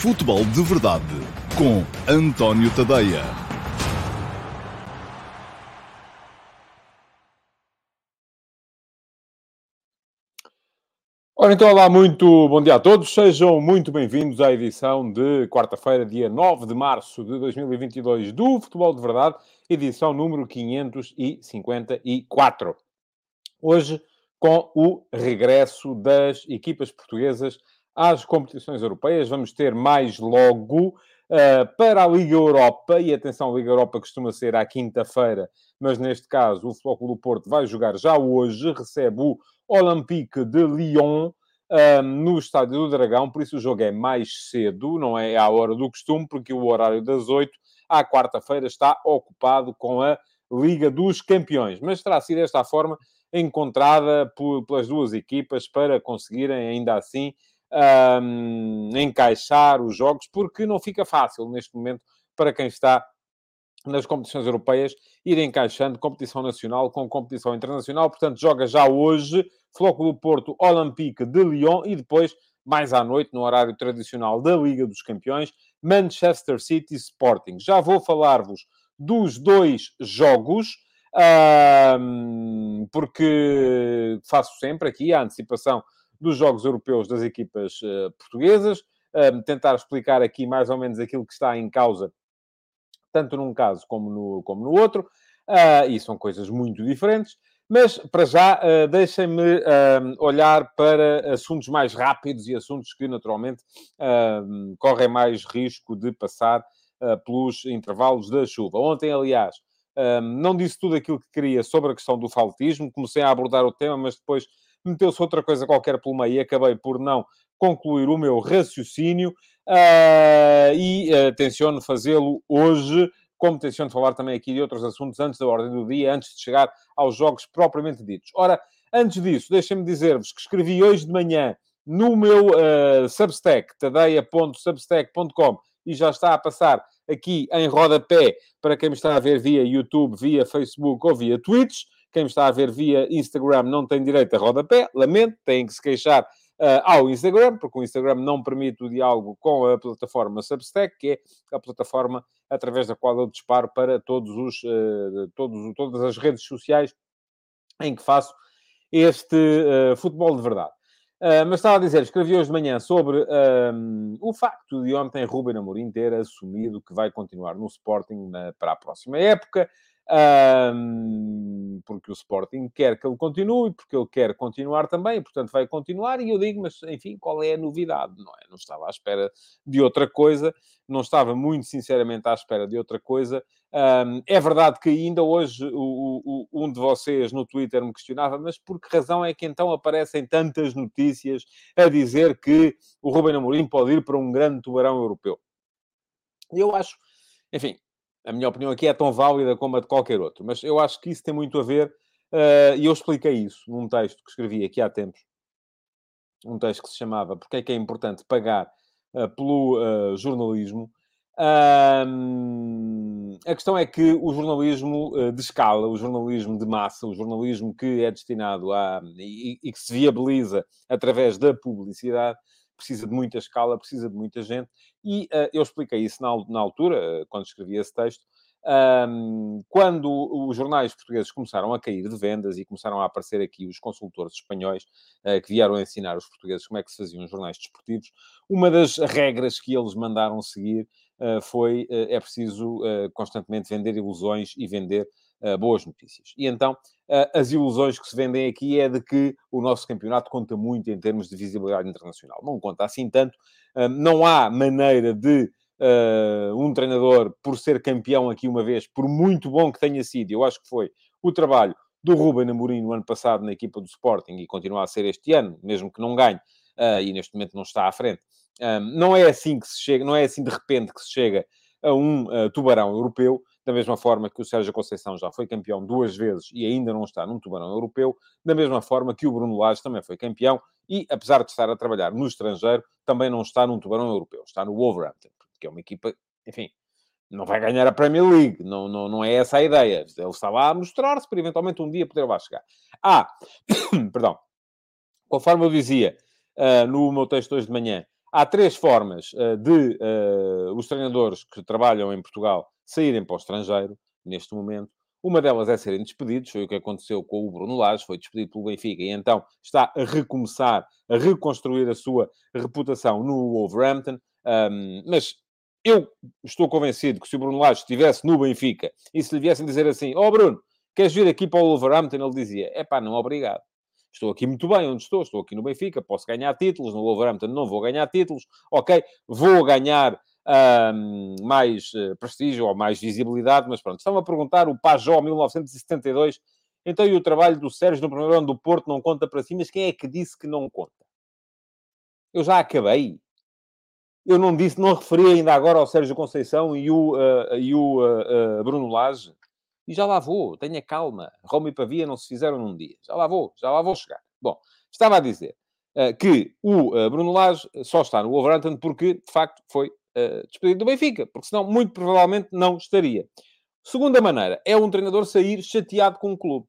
Futebol de Verdade com António Tadeia. Ora, então, olá, muito bom dia a todos. Sejam muito bem-vindos à edição de quarta-feira, dia 9 de março de 2022 do Futebol de Verdade, edição número 554. Hoje, com o regresso das equipas portuguesas às competições europeias. Vamos ter mais logo uh, para a Liga Europa, e atenção, a Liga Europa costuma ser à quinta-feira, mas neste caso o Flóculo do Porto vai jogar já hoje, recebe o Olympique de Lyon. Uh, no Estádio do Dragão, por isso o jogo é mais cedo, não é à hora do costume, porque o horário das 8 à quarta-feira está ocupado com a Liga dos Campeões. Mas terá sido desta forma encontrada por, pelas duas equipas para conseguirem ainda assim um, encaixar os jogos, porque não fica fácil neste momento para quem está nas competições europeias, ir encaixando competição nacional com competição internacional. Portanto, joga já hoje Flóculo Porto Olympique de Lyon e depois, mais à noite, no horário tradicional da Liga dos Campeões, Manchester City Sporting. Já vou falar-vos dos dois jogos, porque faço sempre aqui a antecipação dos Jogos Europeus das equipas uh, portuguesas, uh, tentar explicar aqui mais ou menos aquilo que está em causa, tanto num caso como no, como no outro, uh, e são coisas muito diferentes. Mas, para já, uh, deixem-me uh, olhar para assuntos mais rápidos e assuntos que, naturalmente, uh, correm mais risco de passar pelos intervalos da chuva. Ontem, aliás, não disse tudo aquilo que queria sobre a questão do faltismo, comecei a abordar o tema, mas depois meteu-se outra coisa qualquer pelo meio e acabei por não concluir o meu raciocínio uh, e uh, tenciono fazê-lo hoje, como tenciono falar também aqui de outros assuntos antes da ordem do dia, antes de chegar aos jogos propriamente ditos. Ora, antes disso, deixem-me dizer-vos que escrevi hoje de manhã no meu uh, Substack, tadeia.substack.com, e já está a passar aqui em rodapé para quem me está a ver via YouTube, via Facebook ou via Twitch. Quem me está a ver via Instagram não tem direito a rodapé, lamento, têm que se queixar uh, ao Instagram, porque o Instagram não permite o diálogo com a plataforma Substack, que é a plataforma através da qual eu disparo para todos os, uh, todos, todas as redes sociais em que faço este uh, futebol de verdade. Uh, mas estava a dizer, escrevi hoje de manhã sobre o facto de ontem Ruben Amorim ter assumido que vai continuar no Sporting na, para a próxima época um, porque o Sporting quer que ele continue, porque ele quer continuar também, portanto vai continuar, e eu digo, mas enfim, qual é a novidade? Não é? Não estava à espera de outra coisa, não estava muito sinceramente à espera de outra coisa. Um, é verdade que ainda hoje o, o, um de vocês no Twitter me questionava, mas por que razão é que então aparecem tantas notícias a dizer que o Ruben Amorim pode ir para um grande tubarão europeu? Eu acho, enfim, a minha opinião aqui é tão válida como a de qualquer outro, mas eu acho que isso tem muito a ver, uh, e eu expliquei isso num texto que escrevi aqui há tempos, um texto que se chamava Porque é que é importante pagar uh, pelo uh, jornalismo. a questão é que o jornalismo de escala, o jornalismo de massa, o jornalismo que é destinado a. e, e que se viabiliza através da publicidade, precisa de muita escala, precisa de muita gente, e uh, eu expliquei isso na, na altura, uh, quando escrevi esse texto, um, quando os jornais portugueses começaram a cair de vendas e começaram a aparecer aqui os consultores espanhóis uh, que vieram ensinar os portugueses como é que se faziam jornais desportivos, uma das regras que eles mandaram seguir uh, foi uh, é preciso constantemente vender ilusões e vender boas notícias. E então, uh, as ilusões que se vendem aqui é de que o nosso campeonato conta muito em termos de visibilidade internacional. Não conta assim tanto. Não há maneira de um treinador, por ser campeão aqui uma vez, por muito bom que tenha sido, eu acho que foi o trabalho do Ruben Amorim no ano passado na equipa do Sporting e continua a ser este ano, mesmo que não ganhe, e neste momento não está à frente. não é assim que se chega, não é assim de repente que se chega a um tubarão europeu da mesma forma que o Sérgio Conceição já foi campeão duas vezes e ainda não está num tubarão europeu, da mesma forma que o Bruno Lage também foi campeão e, apesar de estar a trabalhar no estrangeiro, também não está num tubarão europeu, está no Wolverhampton, que é uma equipa, enfim, não vai ganhar a Premier League, não, não, não é essa a ideia. Ele está lá a mostrar-se para eventualmente um dia poder lá chegar. Ah, perdão, conforme eu dizia uh, no meu texto hoje de manhã, há três formas uh, de uh, os treinadores que trabalham em Portugal saírem para o estrangeiro, neste momento. Uma delas é serem despedidos, foi o que aconteceu com o Bruno Lage, foi despedido pelo Benfica e então está a recomeçar, a reconstruir a sua reputação no Wolverhampton. Um, mas eu estou convencido que se o Bruno Lage estivesse no Benfica e se lhe viessem dizer assim, ó oh, Bruno, queres vir aqui para o Wolverhampton? Ele dizia, é pá, não, obrigado. Estou aqui muito bem onde estou, estou aqui no Benfica, posso ganhar títulos, no Wolverhampton não vou ganhar títulos, ok, vou ganhar mais uh, prestígio ou mais visibilidade, mas pronto, estão a perguntar o Pajó 1972, então e o trabalho do Sérgio no primeiro ano do Porto não conta para si, mas quem é que disse que não conta? Eu já acabei. Eu não disse, não referi ainda agora ao Sérgio Conceição e o, uh, e o uh, Bruno Lage. E já lá vou, tenha calma. Roma e Pavia não se fizeram num dia. Já lá vou, já lá vou chegar. Bom, estava a dizer uh, que o uh, Bruno Lage só está no Wolverhampton porque, de facto, foi uh, despedido do Benfica. Porque senão, muito provavelmente, não estaria. Segunda maneira, é um treinador sair chateado com o clube.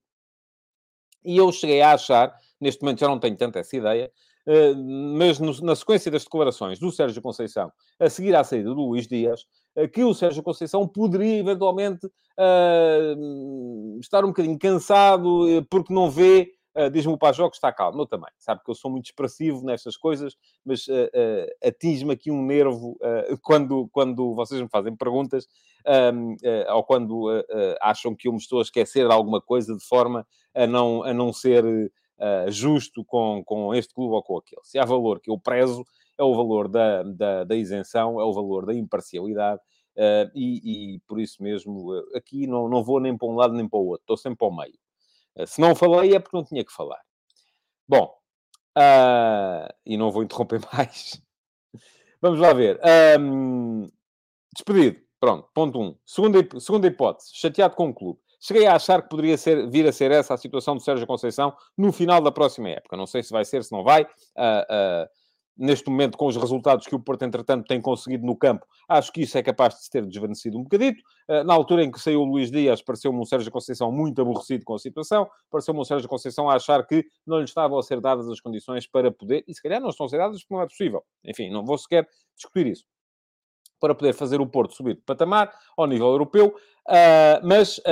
E eu cheguei a achar, neste momento já não tenho tanta essa ideia, mas na sequência das declarações do Sérgio Conceição, a seguir à saída do Luís Dias, que o Sérgio Conceição poderia eventualmente uh, estar um bocadinho cansado eh, porque não vê. Uh, Diz-me o Pajó que está calmo, eu também. Sabe que eu sou muito expressivo nestas coisas, mas uh, uh, atinge-me aqui um nervo quando, quando vocês me fazem perguntas ou quando acham que eu me estou a esquecer de alguma coisa de forma a não, a não ser justo com, com este clube ou com aquele. Se há valor que eu prezo, é o valor da, da, da isenção, é o valor da imparcialidade, uh, e, e, por isso mesmo uh, aqui não, não vou nem para um lado nem para o outro, estou sempre ao meio. Uh, se não falei é porque não tinha que falar. Bom, e não vou interromper mais. Vamos lá ver. Um, despedido. Pronto, ponto 1. Um. Segunda, segunda hipótese, chateado com o clube. Cheguei a achar que poderia ser, vir a ser essa a situação do Sérgio Conceição no final da próxima época. Não sei se vai ser, se não vai. Uh, neste momento, com os resultados que o Porto, entretanto, tem conseguido no campo, acho que isso é capaz de se ter desvanecido um bocadito. Eh, na altura em que saiu o Luís Dias, pareceu-me um Sérgio Conceição muito aborrecido com a situação, pareceu-me um Sérgio Conceição a achar que não lhe estavam a ser dadas as condições para poder, e se calhar não estão a ser dadas porque não é possível. Enfim, não vou sequer discutir isso. Para poder fazer o Porto subir de patamar ao nível europeu, uh, mas, uh,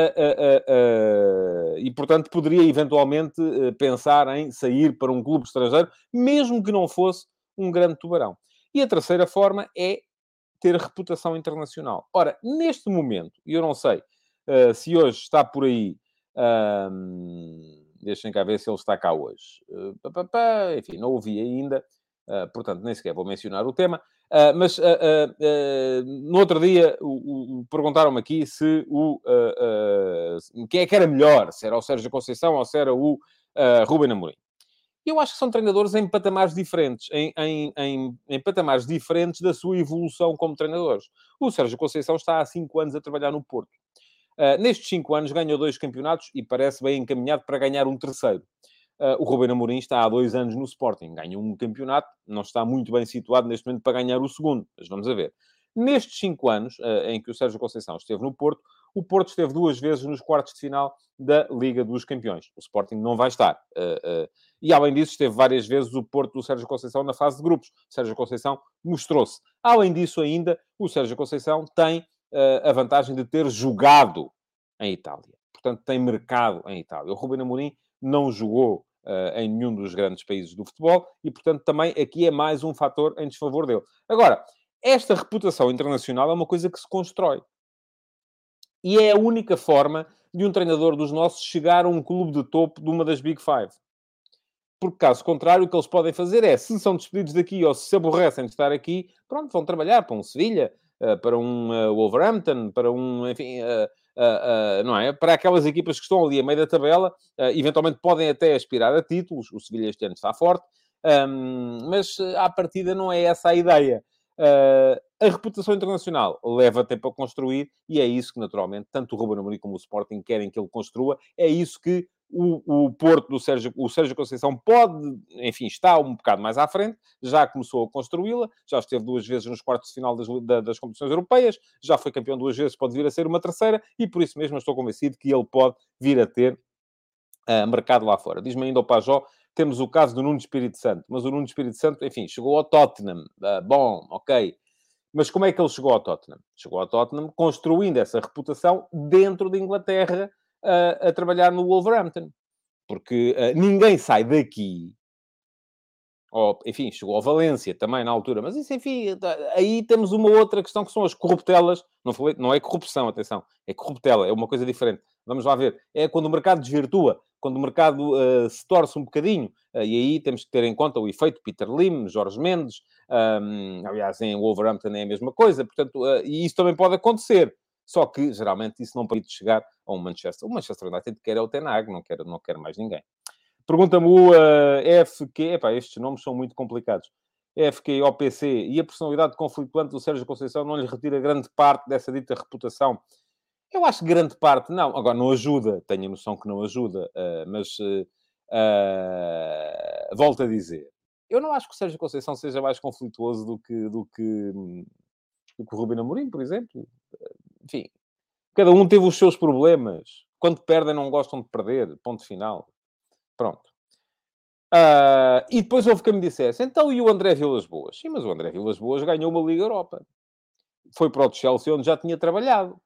e portanto, poderia eventualmente pensar em sair para um clube estrangeiro, mesmo que não fosse um grande tubarão. E a terceira forma é ter reputação internacional. Ora, neste momento, e eu não sei uh, se hoje está por aí. Uh, deixem cá ver se ele está cá hoje. Uh, pá, pá, pá, enfim, não ouvi ainda, uh, portanto, nem sequer vou mencionar o tema. Uh, mas no outro dia perguntaram-me aqui se o quem é que era melhor, se era o Sérgio Conceição ou se era o Ruben Amorim eu acho que são treinadores em patamares diferentes, em, em, em, em, patamares diferentes da sua evolução como treinadores. O Sérgio Conceição está há cinco anos a trabalhar no Porto. Uh, nestes cinco anos ganhou dois campeonatos e parece bem encaminhado para ganhar um terceiro. Uh, o Ruben Amorim está há dois anos no Sporting, ganhou um campeonato, não está muito bem situado neste momento para ganhar o segundo, mas vamos a ver. Nestes cinco anos uh, em que o Sérgio Conceição esteve no Porto, o Porto esteve duas vezes nos quartos de final da Liga dos Campeões. O Sporting não vai estar. Uh, uh, e, além disso, esteve várias vezes o Porto do Sérgio Conceição na fase de grupos. O Sérgio Conceição mostrou-se. Além disso, ainda, o Sérgio Conceição tem uh, a vantagem de ter jogado em Itália. Portanto, tem mercado em Itália. O Ruben Amorim não jogou em nenhum dos grandes países do futebol e, portanto, também aqui é mais um fator em desfavor dele. Agora, esta reputação internacional é uma coisa que se constrói. E é a única forma de um treinador dos nossos chegar a um clube de topo de uma das Big Five. Porque, caso contrário, o que eles podem fazer é, se são despedidos daqui ou se se aborrecem de estar aqui, pronto, vão trabalhar para um Sevilha, eh, para um eh, Wolverhampton, para um, enfim, eh, não é? Para aquelas equipas que estão ali a meio da tabela, eventualmente podem até aspirar a títulos, o Sevilha este ano está forte, mas à partida não é essa a ideia. Uh, a reputação internacional leva tempo a construir e é isso que, naturalmente, tanto o Ruben Amorim como o Sporting querem que ele construa. É isso que o, o Porto do Sérgio, o Sérgio Conceição pode, enfim, está um bocado mais à frente, já começou a construí-la, já esteve duas vezes nos quartos de final das, das competições europeias, já foi campeão duas vezes, pode vir a ser uma terceira e por isso mesmo estou convencido que ele pode vir a ter uh, mercado lá fora. Diz-me ainda o Pajó temos o caso do Nuno Espírito Santo. Mas o Nuno Espírito Santo, enfim, chegou ao Tottenham. Uh, bom, ok. Mas como é que ele chegou ao Tottenham? Chegou ao Tottenham construindo essa reputação dentro de Inglaterra uh, a trabalhar no Wolverhampton. Porque uh, ninguém sai daqui ou, enfim, chegou ao Valência também na altura, mas isso, enfim, tá, aí temos uma outra questão que são as corruptelas. Não, falei, não é corrupção, atenção, é corruptela, é uma coisa diferente. Vamos lá ver. É quando o mercado desvirtua, quando o mercado uh, se torce um bocadinho, uh, e aí temos que ter em conta o efeito Peter Lim, Jorge Mendes, um, aliás, em Wolverhampton é a mesma coisa, portanto, uh, e isso também pode acontecer. Só que, geralmente, isso não permite chegar a um Manchester. O Manchester United quer é o Tenag, não quer, não quer mais ninguém. Pergunta-me o uh, FQ. Epá, estes nomes são muito complicados. FQ, OPC e a personalidade conflituante do Sérgio Conceição não lhe retira grande parte dessa dita reputação. Eu acho que grande parte, não. Agora, não ajuda. Tenho a noção que não ajuda. Uh, mas, uh, volto a dizer. Eu não acho que o Sérgio Conceição seja mais conflituoso do que, do que, do que o Rubino Amorim, por exemplo. Enfim, cada um teve os seus problemas. Quando perdem, não gostam de perder. Ponto final. Pronto. Uh, e depois houve quem me dissesse, então e o André Vilas Boas? Sim, mas o André Vilas Boas ganhou uma Liga Europa. Foi para o Chelsea, onde já tinha trabalhado.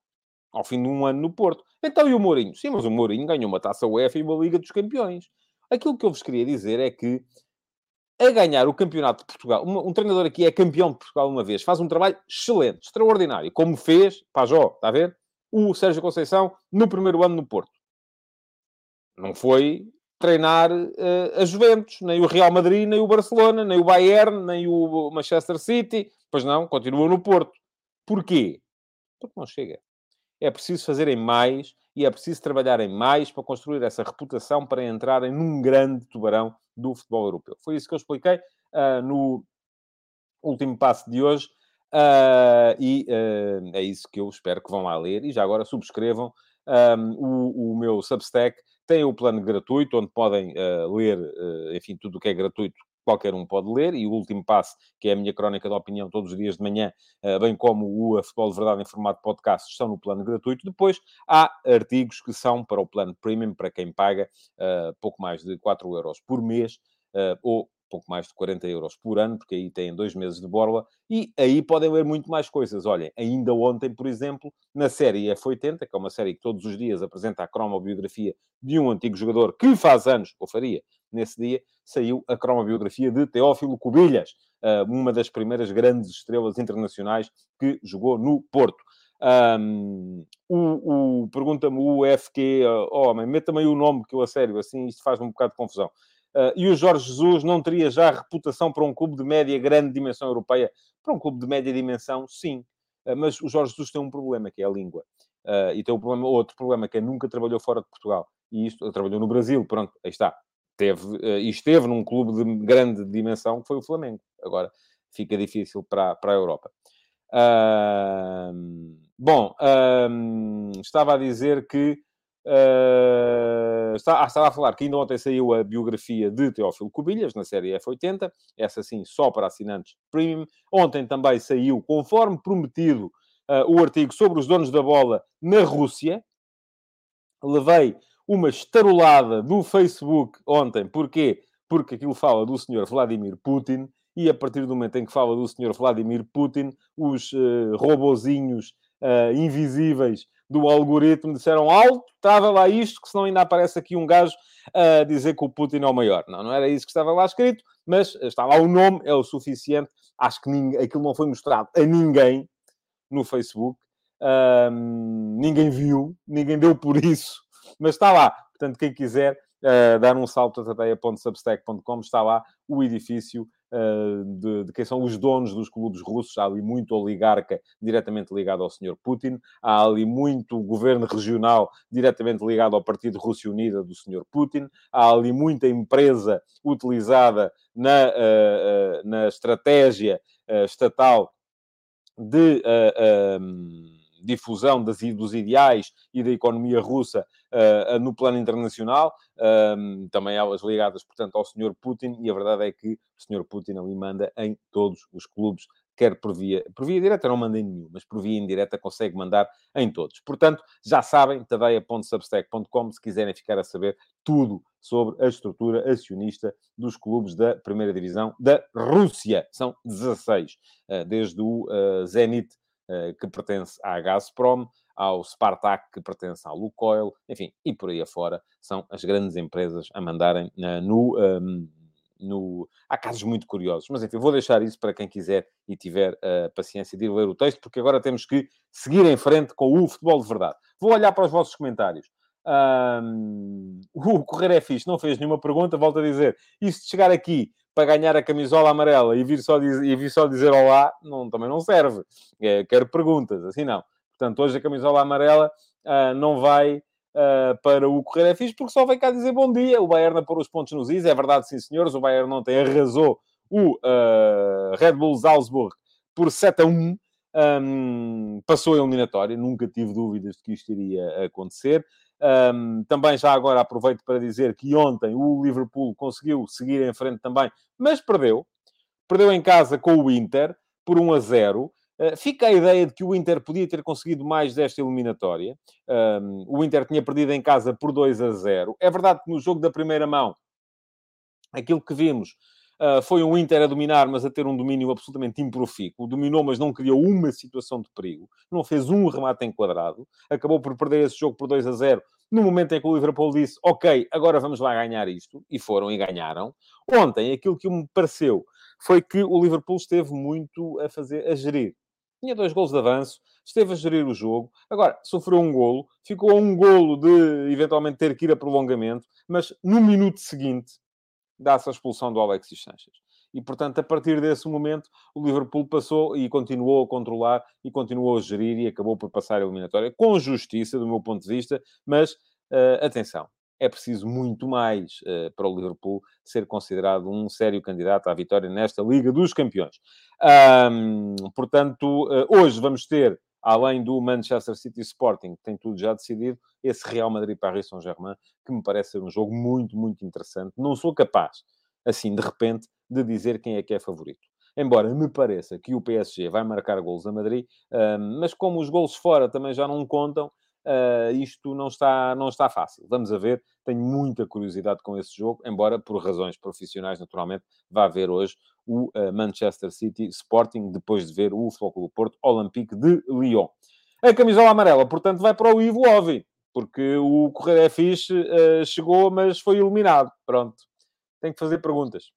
Ao fim de um ano no Porto. Então e o Mourinho? Sim, mas o Mourinho ganhou uma Taça UEFA e uma Liga dos Campeões. Aquilo que eu vos queria dizer é que a ganhar o Campeonato de Portugal, um, um treinador aqui é campeão de Portugal uma vez, faz um trabalho excelente, extraordinário, como fez, Pajó, está a ver? O Sérgio Conceição no primeiro ano no Porto. Não foi treinar uh, a Juventus, nem o Real Madrid, nem o Barcelona, nem o Bayern, nem o Manchester City. Pois não, continua no Porto. Porquê? Porque não chega. É preciso fazerem mais e é preciso trabalharem mais para construir essa reputação para entrarem num grande tubarão do futebol europeu. Foi isso que eu expliquei uh, no último passo de hoje. Uh, e uh, é isso que eu espero que vão lá ler. E já agora subscrevam um, o, o meu Substack, tem o plano gratuito, onde podem uh, ler, uh, enfim, tudo o que é gratuito, qualquer um pode ler, e o último passo, que é a minha crónica de opinião todos os dias de manhã, uh, bem como o a Futebol de Verdade em formato podcast, estão no plano gratuito. Depois, há artigos que são para o plano premium, para quem paga pouco mais de 4 euros por mês, ou pouco mais de 40 euros por ano, porque aí têm dois meses de borla, e aí podem ler muito mais coisas. Olhem, ainda ontem, por exemplo, na série F80, que é uma série que todos os dias apresenta a cromobiografia de um antigo jogador que faz anos, ou faria, nesse dia, saiu a cromobiografia de Teófilo Cubilhas, ah, uma das primeiras grandes estrelas internacionais que jogou no Porto. Um, o, o pergunta-me o FQ, oh, homem, meta também o nome que eu a sério, assim isto faz um bocado de confusão. Uh, e o Jorge Jesus não teria já reputação para um clube de média grande dimensão europeia? Para um clube de média dimensão, sim. Uh, mas o Jorge Jesus tem um problema, que é a língua. Uh, e tem um problema, outro problema, que é nunca trabalhou fora de Portugal. E isto, trabalhou no Brasil, pronto, aí está. Teve, e esteve num clube de grande dimensão, que foi o Flamengo. Agora, fica difícil para, para a Europa. bom, estava a dizer que Uh, estava a falar que ainda ontem saiu a biografia de Teófilo Cubilhas, na série F80, essa sim só para assinantes premium. Ontem também saiu, conforme prometido, uh, o artigo sobre os donos da bola na Rússia. Levei uma estarolada do Facebook ontem, porquê? Porque aquilo fala do senhor Vladimir Putin, e a partir do momento em que fala do senhor Vladimir Putin, os uh, robozinhos uh, invisíveis do algoritmo disseram alto, estava lá isto, que senão ainda aparece aqui um gajo a dizer que o Putin é o maior. Não, não era isso que estava lá escrito, mas está lá o nome, é o suficiente. Acho que ninguém, aquilo não foi mostrado a ninguém no Facebook. Um, ninguém viu, ninguém deu por isso, mas está lá. Portanto, quem quiser uh, dar um salto a tateia.substack.com, está lá o edifício de, de, quem são os donos dos clubes russos. Há ali muito oligarca diretamente ligado ao Sr. Putin, há ali muito governo regional diretamente ligado ao Partido Rússia Unida do Sr. Putin, há ali muita empresa utilizada na, uh, na estratégia estatal de difusão das, dos ideais e da economia russa uh, no plano internacional, um, também elas ligadas, portanto, ao Sr. Putin, e a verdade é que o Sr. Putin ali manda em todos os clubes quer por via, por via direta, não manda em nenhum, mas por via indireta consegue mandar em todos. Portanto, já sabem, tadeia.substack.com, se quiserem ficar a saber tudo sobre a estrutura acionista dos clubes da primeira divisão da Rússia. São 16, eh, desde o uh, Zenit, que pertence à Gazprom, ao Spartak, que pertence ao Lukoil, enfim, e por aí afora, são as grandes empresas a mandarem uh, no, um, ehm, no... Há casos muito curiosos, mas enfim, vou deixar isso para quem quiser e tiver a uh, paciência de ir ler o texto, porque agora temos que seguir em frente com o futebol de verdade. Vou olhar para os vossos comentários. Um, o Correr é fixe, não fez nenhuma pergunta, volto a dizer. E se chegar aqui para ganhar a camisola amarela e vir só, diz, e vir só dizer olá, não, também não serve. É, quero perguntas, assim não. Portanto, hoje a camisola amarela uh, não vai uh, para o Correio Fixe, porque só vem cá dizer bom dia. O Bayern a pôr os pontos nos is. É verdade, sim, senhores. O Bayern ontem arrasou o uh, Red Bull Salzburg por 7 a 1. Um, passou a eliminatória. Nunca tive dúvidas de que isto iria acontecer. Um, também já agora aproveito para dizer que ontem o Liverpool conseguiu seguir em frente também, mas perdeu. Perdeu em casa com o Inter por 1 a 0. Eh, fica a ideia de que o Inter podia ter conseguido mais desta eliminatória. Um, o Inter tinha perdido em casa por 2 a 0. É verdade que no jogo da primeira mão, aquilo que vimos uh, foi um Inter a dominar, mas a ter um domínio absolutamente improfícuo. Dominou, mas não criou uma situação de perigo. Não fez um remate enquadrado. Acabou por perder esse jogo por 2 a 0 no momento em que o Liverpool disse, ok, agora vamos lá ganhar isto, e foram e ganharam. Ontem, aquilo que me pareceu foi que o Liverpool esteve muito a fazer, a gerir tinha dois golos de avanço, esteve a gerir o jogo. Agora, sofreu um golo, ficou a um golo de eventualmente ter que ir a prolongamento, mas no minuto seguinte dá-se a expulsão do Alexis Sanchez. E, portanto, a partir desse momento, o Liverpool passou e continuou a controlar e continuou a gerir e acabou por passar a eliminatória com justiça, do meu ponto de vista, mas uh, atenção, é preciso muito mais uh, para o Liverpool ser considerado um sério candidato à vitória nesta Liga dos Campeões. Um, portanto, uh, hoje vamos ter, além do Manchester City Sporting, que tem tudo já decidido, esse Real Madrid-Paris Saint-Germain, que me parece ser um jogo muito, muito interessante. Não sou capaz, assim, de repente, de dizer quem é que é favorito. Embora me pareça que o PSG vai marcar golos a Madrid, mas como os golos fora também já não contam, uh, isto não está, não está fácil. Vamos a ver, tenho muita curiosidade com esse jogo, embora por razões profissionais, naturalmente, vá ver hoje o uh, Manchester City Sporting, depois de ver o Flóculo Porto Olympique de Lyon. A camisola amarela, portanto, vai para o Ivo Ovi, porque o Correio é fixe, uh, chegou, mas foi eliminado. Pronto. Tem que fazer perguntas.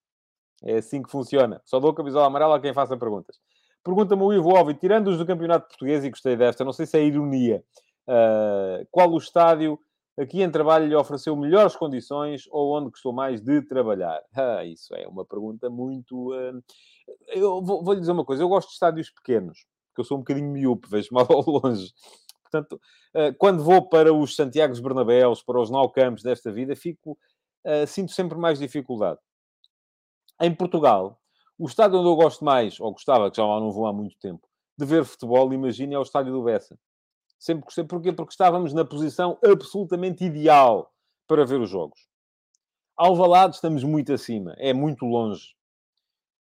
É assim que funciona. Só dou a camisola amarela a quem faça perguntas. Pergunta-me o Ivo Ovi, tirando-os do Campeonato Português, e gostei desta, não sei se é ironia, Uh, qual o estádio aqui em trabalho lhe ofereceu melhores condições ou onde gostou mais de trabalhar? Ah, isso é uma pergunta muito. Uh... Eu vou, vou, lhe dizer uma coisa: eu gosto de estádios pequenos, porque eu sou um bocadinho miúpe, vejo mal ao longe. Portanto, uh, quando vou para os Santiago Bernabéus, para os Nou Campos desta vida, fico, sinto sempre mais dificuldade. Em Portugal, o estádio onde eu gosto mais, ou gostava, que já lá não vou há muito tempo, de ver futebol, imagine, é o estádio do Bessa. Sempre gostei. Porquê? Porque estávamos na posição absolutamente ideal para ver os jogos. Alvalade estamos muito acima. É muito longe.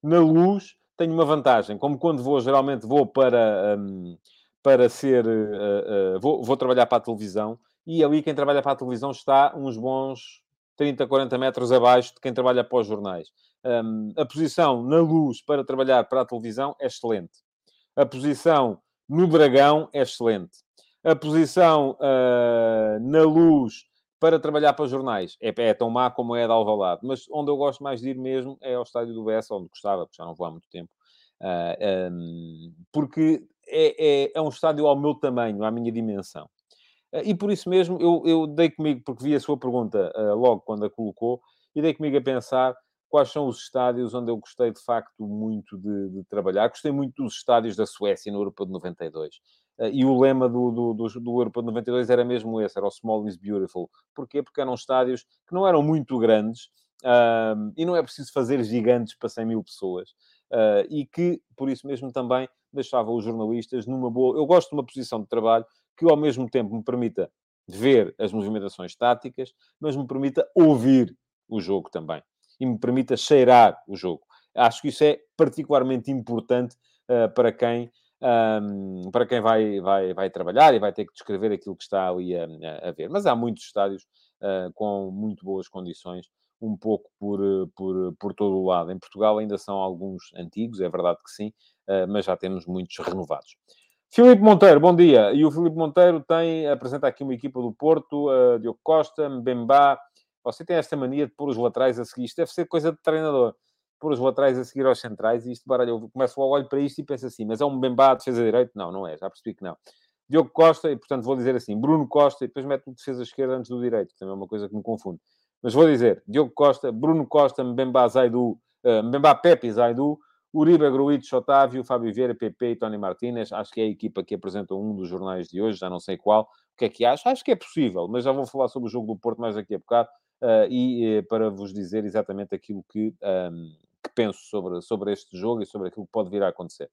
Na luz tenho uma vantagem. Como quando vou, geralmente vou para... Um, para ser... Uh, uh, vou, vou trabalhar para a televisão. E ali quem trabalha para a televisão está uns bons 30, 40 metros abaixo de quem trabalha para os jornais. Um, a posição na luz para trabalhar para a televisão é excelente. A posição no Dragão é excelente a posição uh, na luz para trabalhar para jornais é, é, tão má como é a de Alvalade. Mas onde eu gosto mais de ir mesmo é ao estádio do Bessa, onde gostava, porque já não vou há muito tempo. Uh, ah, um, porque é, é, é, um estádio ao meu tamanho, à minha dimensão. Uh, e por isso mesmo eu, eu, dei comigo, porque vi a sua pergunta logo quando a colocou, e dei comigo a pensar quais são os estádios onde eu gostei de facto muito de, de trabalhar. Gostei muito dos estádios da Suécia no Europa de 92. Eh, e o lema do, do, do, do Europa de 92 era mesmo esse, era o Small is Beautiful. Porquê? Porque eram estádios que não eram muito grandes, uh, e não é preciso fazer gigantes para 100 mil pessoas, uh, e que, por isso mesmo, também deixava os jornalistas numa boa... Eu gosto de uma posição de trabalho que, ao mesmo tempo, me permita ver as movimentações táticas, mas me permita ouvir o jogo também. E me permita cheirar o jogo. Acho que isso é particularmente importante para quem um, para quem vai, vai, vai trabalhar e vai ter que descrever aquilo que está ali a, a ver. Mas há muitos estádios uh, com muito boas condições, um pouco por, por, por todo o lado. Em Portugal ainda são alguns antigos, é verdade que sim, uh, mas já temos muitos renovados. Filipe Monteiro, bom dia. E o Filipe Monteiro tem, apresenta aqui uma equipa do Porto, uh, Diogo Costa, Mbemba. Você tem esta mania de pôr os laterais a seguir. Isto deve ser coisa de treinador pôr os laterais a seguir aos centrais e isto baralha. Eu começo logo, olho para isto e penso assim, mas é um Bembá defesa direito? Não, não é, já percebi que não. Diogo Costa, e portanto vou dizer assim, Bruno Costa, e depois mete o defesa esquerda antes do direito, também é uma coisa que me confunde. Mas vou dizer, Diogo Costa, Bruno Costa, Mbemba Zaidu, uh, Mbemba Pepe Zaidu, Uribe, Gruites, Otávio, Fábio Vieira, PP e Tony Martínez. Acho que é a equipa que apresenta um dos jornais de hoje, já não sei qual. O que é que acho? Acho que é possível, mas já vou falar sobre o jogo do Porto mais daqui a bocado. Uh, e uh, para vos dizer exatamente aquilo que, um, que penso sobre, sobre este jogo e sobre aquilo que pode vir a acontecer.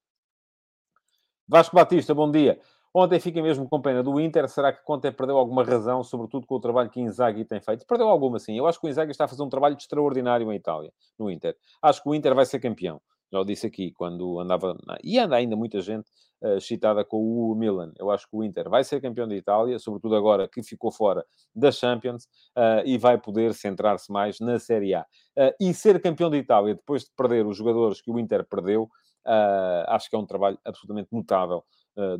Vasco Batista, bom dia. Ontem fiquei mesmo com pena do Inter. Será que Conte perdeu alguma razão, sobretudo com o trabalho que Inzaghi tem feito? Perdeu alguma, sim. Eu acho que o Inzaghi está a fazer um trabalho extraordinário em Itália, no Inter. Acho que o Inter vai ser campeão. Já o disse aqui, quando andava... E anda ainda muita gente uh, excitada com o Milan. Eu acho que o Inter vai ser campeão da Itália, sobretudo agora que ficou fora da Champions, uh, e vai poder centrar-se mais na Série A. Uh, e ser campeão da Itália, depois de perder os jogadores que o Inter perdeu, acho que é um trabalho absolutamente notável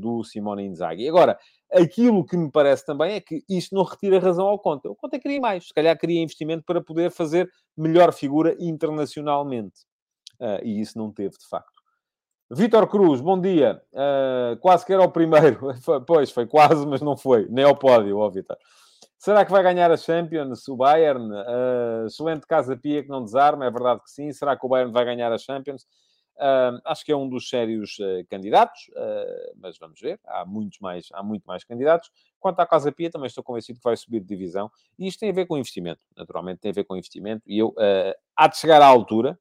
do Simone Inzaghi. Agora, aquilo que me parece também é que isto não retira razão ao Conte. O Conte queria mais. Se calhar queria investimento para poder fazer melhor figura internacionalmente. Uh, e isso não teve, de facto. Vitor Cruz, bom dia. Uh, quase que era o primeiro. pois, foi quase, mas não foi. Nem ao pódio, ó Vitor. Será que vai ganhar a Champions, o Bayern? Uh, excelente Casa Pia que não desarma, é verdade que sim. Será que o Bayern vai ganhar a Champions? Uh, acho que é um dos sérios uh, candidatos, mas vamos ver. Há, muitos mais, há muito mais candidatos. Quanto à Casa Pia, também estou convencido que vai subir de divisão. E isto tem a ver com investimento. Naturalmente tem a ver com investimento. E eu, há de chegar à altura,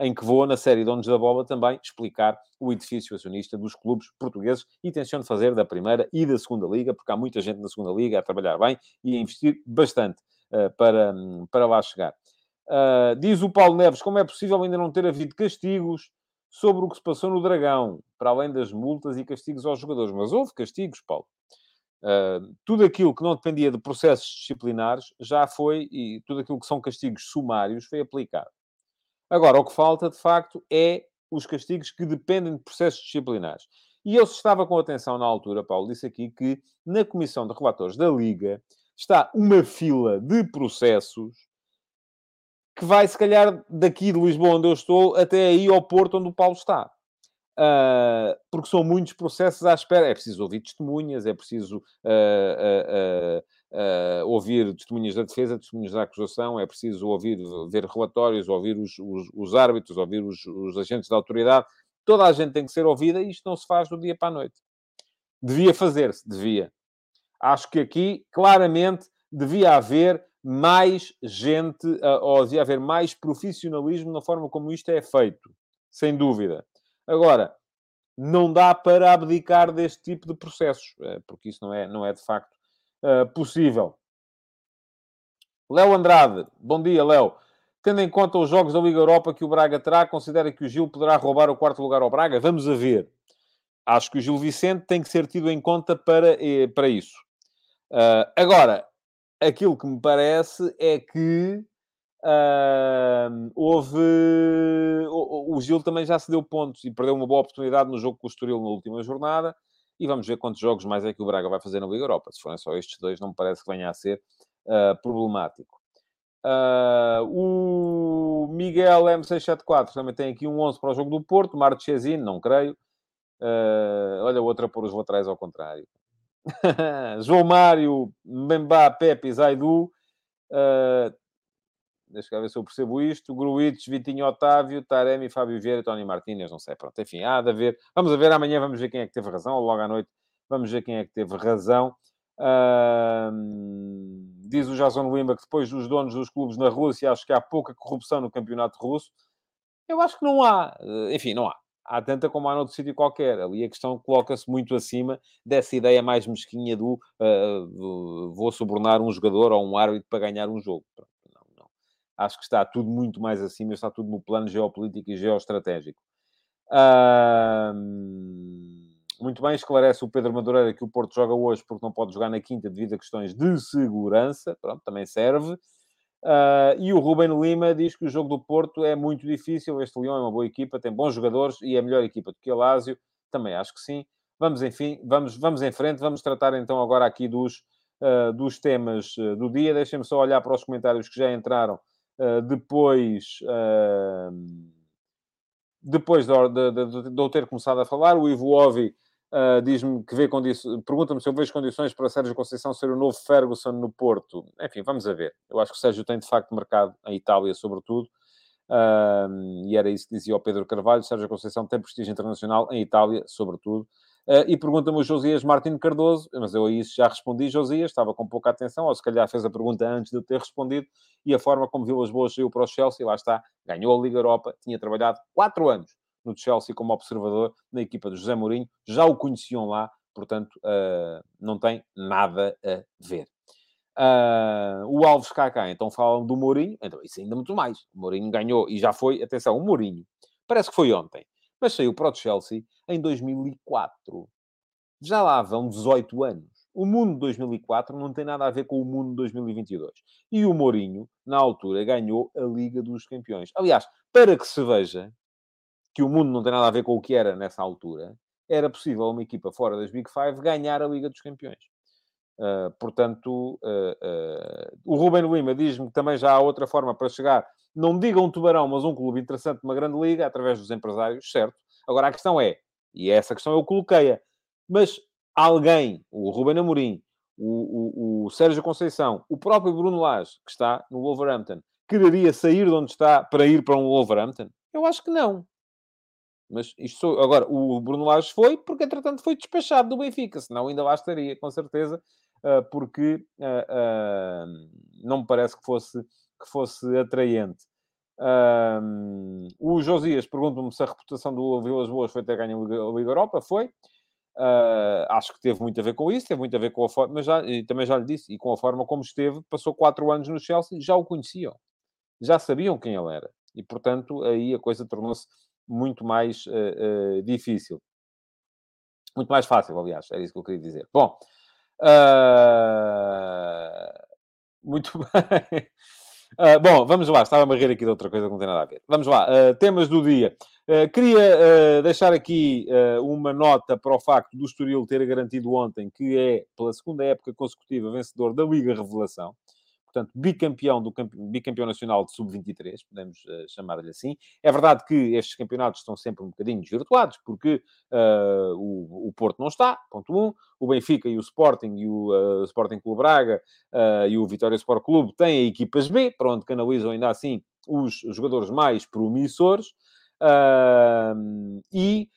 em que vou, na série Donos da Bola, também explicar o edifício acionista dos clubes portugueses e tenciono fazer da primeira e da segunda liga, porque há muita gente na segunda liga a trabalhar bem e a investir bastante uh, para, para lá chegar. Uh, diz o Paulo Neves, como é possível ainda não ter havido castigos sobre o que se passou no Dragão, para além das multas e castigos aos jogadores? Mas houve castigos, Paulo. Uh, tudo aquilo que não dependia de processos disciplinares já foi, e tudo aquilo que são castigos sumários foi aplicado. Agora, o que falta, de facto, é os castigos que dependem de processos disciplinares. E eu, estava com atenção na altura, Paulo, disse aqui que na Comissão de Relatores da Liga está uma fila de processos que vai, se calhar, daqui de Lisboa, onde eu estou, até aí ao Porto, onde o Paulo está. Uh, porque são muitos processos à espera. É preciso ouvir testemunhas, é preciso uh, uh, uh, ouvir testemunhas da defesa, testemunhas da acusação, é preciso ouvir, ver relatórios, ouvir os, os, os árbitros, ouvir os, os, agentes da autoridade. Toda a gente tem que ser ouvida e isto não se faz do dia para a noite. Devia fazer-se, devia. Acho que aqui, claramente, devia haver mais gente, uh, ou devia haver mais profissionalismo na forma como isto é feito. Sem dúvida. Agora, não dá para abdicar deste tipo de processos, eh, porque isso não é, não é de facto uh, possível. Léo Andrade, bom dia, Léo. Tendo em conta os jogos da Liga Europa que o Braga terá, considera que o Gil poderá roubar o quarto lugar ao Braga? Vamos a ver. Acho que o Gil Vicente tem que ser tido em conta para, eh, para isso. Uh, agora, aquilo que me parece é que uh, houve. O, o, Gil também já se deu pontos e perdeu uma boa oportunidade no jogo com o Estoril na última jornada e vamos ver quantos jogos mais é que o Braga vai fazer na Liga Europa. Se forem só estes dois, não me parece que venha a ser uh, problemático. Uh, o Miguel M674 também tem aqui um 11 para o jogo do Porto. Marchesino, não creio. Uh, olha, outra por os laterais ao contrário. João Mário, Mbemba, Pepe, Zaidu. Uh, deixa eu ver se eu percebo isto. Gruites, Vitinho Otávio, Taremi, Fábio Vieira, Tony Martínez, não sei, pronto. Enfim, há de haver. Vamos a ver amanhã, vamos ver quem é que teve razão, ou logo à noite, vamos ver quem é que teve razão. Diz o Jason Wimba que depois dos donos dos clubes na Rússia, acho que há pouca corrupção no campeonato russo. Eu acho que não há. Enfim, não há. Há tanta como há noutro sítio qualquer. Ali a questão coloca-se muito acima dessa ideia mais mesquinha do, uh, vou subornar um jogador ou um árbitro para ganhar um jogo. Pronto acho que está tudo muito mais acima, está tudo no plano geopolítico e geoestratégico. muito bem, esclarece o Pedro Madureira que o Porto joga hoje porque não pode jogar na quinta devido a questões de segurança. Pronto, também serve. Uh, e o Ruben Lima diz que o jogo do Porto é muito difícil. Este Leão é uma boa equipa, tem bons jogadores e é melhor equipa do que o Lásio. Também acho que sim. Vamos, enfim, vamos, vamos em frente. Vamos tratar então agora aqui dos, uh, dos temas uh, do dia. Deixem-me só olhar para os comentários que já entraram depois depois de, de, de, de, eu ter começado a falar, o Ivo Ovi Uh, diz-me que vê condições, pergunta-me se eu vejo condições para Sérgio Conceição ser o novo Ferguson no Porto. Enfim, vamos a ver. Eu acho que o Sérgio tem de facto mercado em Itália, sobretudo, uh, e era isso que dizia o Pedro Carvalho. Sérgio Conceição tem prestígio internacional em Itália, sobretudo. Uh, e pergunta-me o Josias Martins Cardoso, mas eu a isso já respondi, Josias, estava com pouca atenção, ou se calhar fez a pergunta antes de eu ter respondido, e a forma como Vilas Boas saiu para o Chelsea, lá está, ganhou a Liga Europa, tinha trabalhado quatro anos no Chelsea como observador na equipa de José Mourinho, já o conheciam lá, portanto, uh, não tem nada a ver. Uh, o Alves Kaká, então falam do Mourinho, então isso ainda muito mais. O Mourinho ganhou e já foi, atenção, o Mourinho, parece que foi ontem, mas saiu para o Chelsea em 2004. Já lá vão 18 anos. O mundo de 2004 não tem nada a ver com o mundo de 2022. E o Mourinho, na altura, ganhou a Liga dos Campeões. Aliás, para que se veja que o mundo não tem nada a ver com o que era nessa altura, era possível uma equipa fora das Big Five ganhar a Liga dos Campeões. Uh, portanto, uh, uh, o Ruben Lima diz-me que também já há outra forma para chegar, não diga um tubarão, mas um clube interessante numa grande liga, através dos empresários, certo. Agora a questão é, e essa questão eu coloquei-a, mas alguém, o Ruben Amorim, o, o, o Sérgio Conceição, o próprio Bruno Lage, que está no Wolverhampton, quereria sair de onde está para ir para um Wolverhampton? Eu acho que não. Mas isto sou... Agora, o Bruno Lage foi porque, entretanto, foi despachado do Benfica. Senão ainda lá estaria, com certeza. Ah, porque uh, uh, não me parece que fosse, que fosse atraente. o Josias pergunta-me se a reputação do Vilas Boas foi ter ganho a Liga Europa. Foi. acho que teve muito a ver com isso, teve muito a ver com a forma, mas já, também já lhe disse, e com a forma como esteve, passou quatro anos no Chelsea, já o conheciam, já sabiam quem ele era, e portanto aí a coisa tornou-se muito mais uh, uh, difícil. Muito mais fácil, aliás, era isso que eu queria dizer. Bom, uh, muito bem. Uh, bom, vamos lá. Estava a rir aqui de outra coisa que não tem nada a ver. Vamos lá. Uh, temas do dia. Uh, queria deixar aqui uma nota para o facto do Estoril ter garantido ontem que é, pela segunda época consecutiva, vencedor da Liga Revelação portanto, bicampeão, do, bicampeão nacional de sub-23, podemos uh, chamar-lhe assim. É verdade que estes campeonatos estão sempre um bocadinho desvirtuados, porque uh, o, o, Porto não está, ponto 1, um, o Benfica e o Sporting e o uh, Sporting Clube Braga e o Vitória Sport Clube têm equipas B, para onde canalizam ainda assim os jogadores mais promissores. e,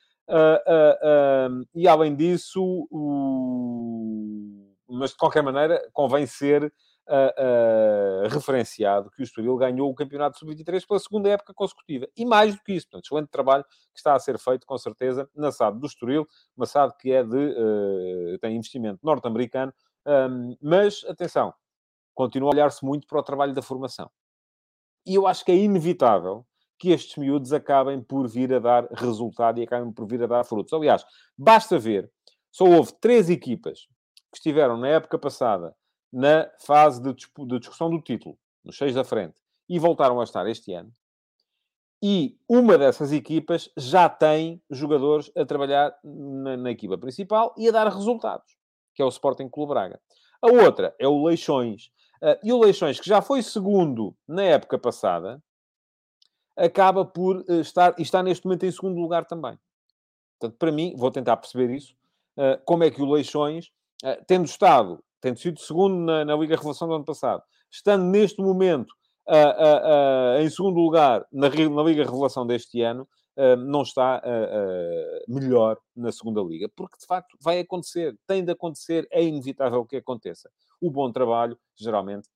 e além disso, o... mas de qualquer maneira, convém ser uh, referenciado que o Estoril ganhou o Campeonato Sub-23 pela segunda época consecutiva. E mais do que isso, portanto, excelente trabalho que está a ser feito, com certeza, na SAD do Estoril, uma SAD que é de... Uh, tem investimento norte-americano, um, mas, atenção, continua a olhar-se muito para o trabalho da formação. E eu acho que é inevitável que estes miúdos acabem por vir a dar resultado e acabem por vir a dar frutos. Aliás, basta ver, só houve três equipas que estiveram na época passada na fase de, de discussão do título, nos seis da frente, e voltaram a estar este ano. E uma dessas equipas já tem jogadores a trabalhar na, na, equipa principal e a dar resultados, que é o Sporting Clube Braga. A outra é o Leixões. Uh, e o Leixões, que já foi segundo na época passada, acaba por uh, estar, e está neste momento em segundo lugar também. Portanto, para mim, vou tentar perceber isso, uh, como é que o Leixões, tendo estado tendo sido segundo na, na Liga Revelação do ano passado, estando neste momento uh, uh, em segundo lugar na, na, Liga Revelação deste ano, não está melhor na segunda Liga, porque de facto vai acontecer, tem de acontecer, é inevitável que aconteça. O bom trabalho geralmente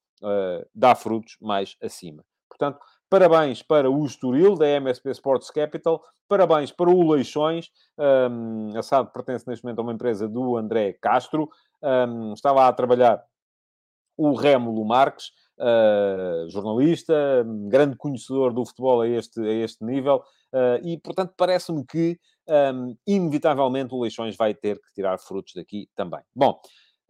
dá frutos mais acima. Portanto, Parabéns para o Estoril, da MSP Sports Capital. Parabéns para o Leixões. Um, a SAD pertence neste momento a uma empresa do André Castro um, estava a trabalhar o Rémulo Marques. uh, jornalista, grande conhecedor do futebol a este, a este nível, uh, e, portanto, parece-me que, um, inevitavelmente, o Leixões vai ter que tirar frutos daqui também. Bom,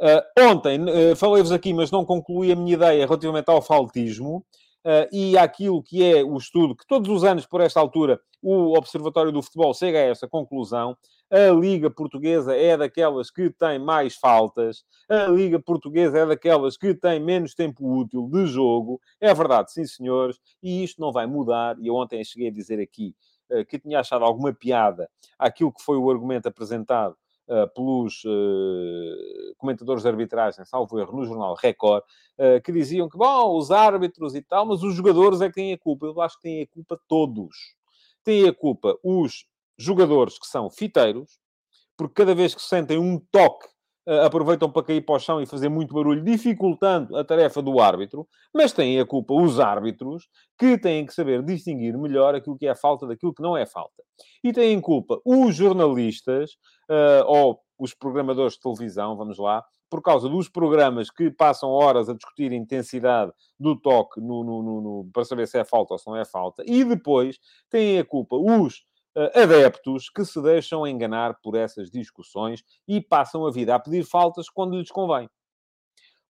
uh, ontem falei-vos aqui, mas não concluí a minha ideia relativamente ao faltismo. Uh, e àquilo que é o estudo, que todos os anos, por esta altura, o Observatório do Futebol chega a essa conclusão. A Liga Portuguesa é daquelas que tem mais faltas, a Liga Portuguesa é daquelas que tem menos tempo útil de jogo. É verdade, sim, senhores, e isto não vai mudar. E eu ontem cheguei a dizer aqui uh, que tinha achado alguma piada àquilo que foi o argumento apresentado pelos uh, comentadores de arbitragem, salvo erro, no jornal Record, uh, que diziam que, bom, os árbitros e tal, mas os jogadores é que têm a culpa. Eu acho que têm a culpa todos. Têm a culpa os jogadores que são fiteiros, porque cada vez que sentem um toque aproveitam para cair para o chão e fazer muito barulho, dificultando a tarefa do árbitro, mas têm a culpa os árbitros, que têm que saber distinguir melhor aquilo que é falta daquilo que não é falta. E têm culpa os jornalistas, uh, ou os programadores de televisão, vamos lá, por causa dos programas que passam horas a discutir a intensidade do toque no, no, no, para saber se é falta ou se não é falta, e depois têm a culpa os adeptos que se deixam enganar por essas discussões e passam a vida a pedir faltas quando lhes convém.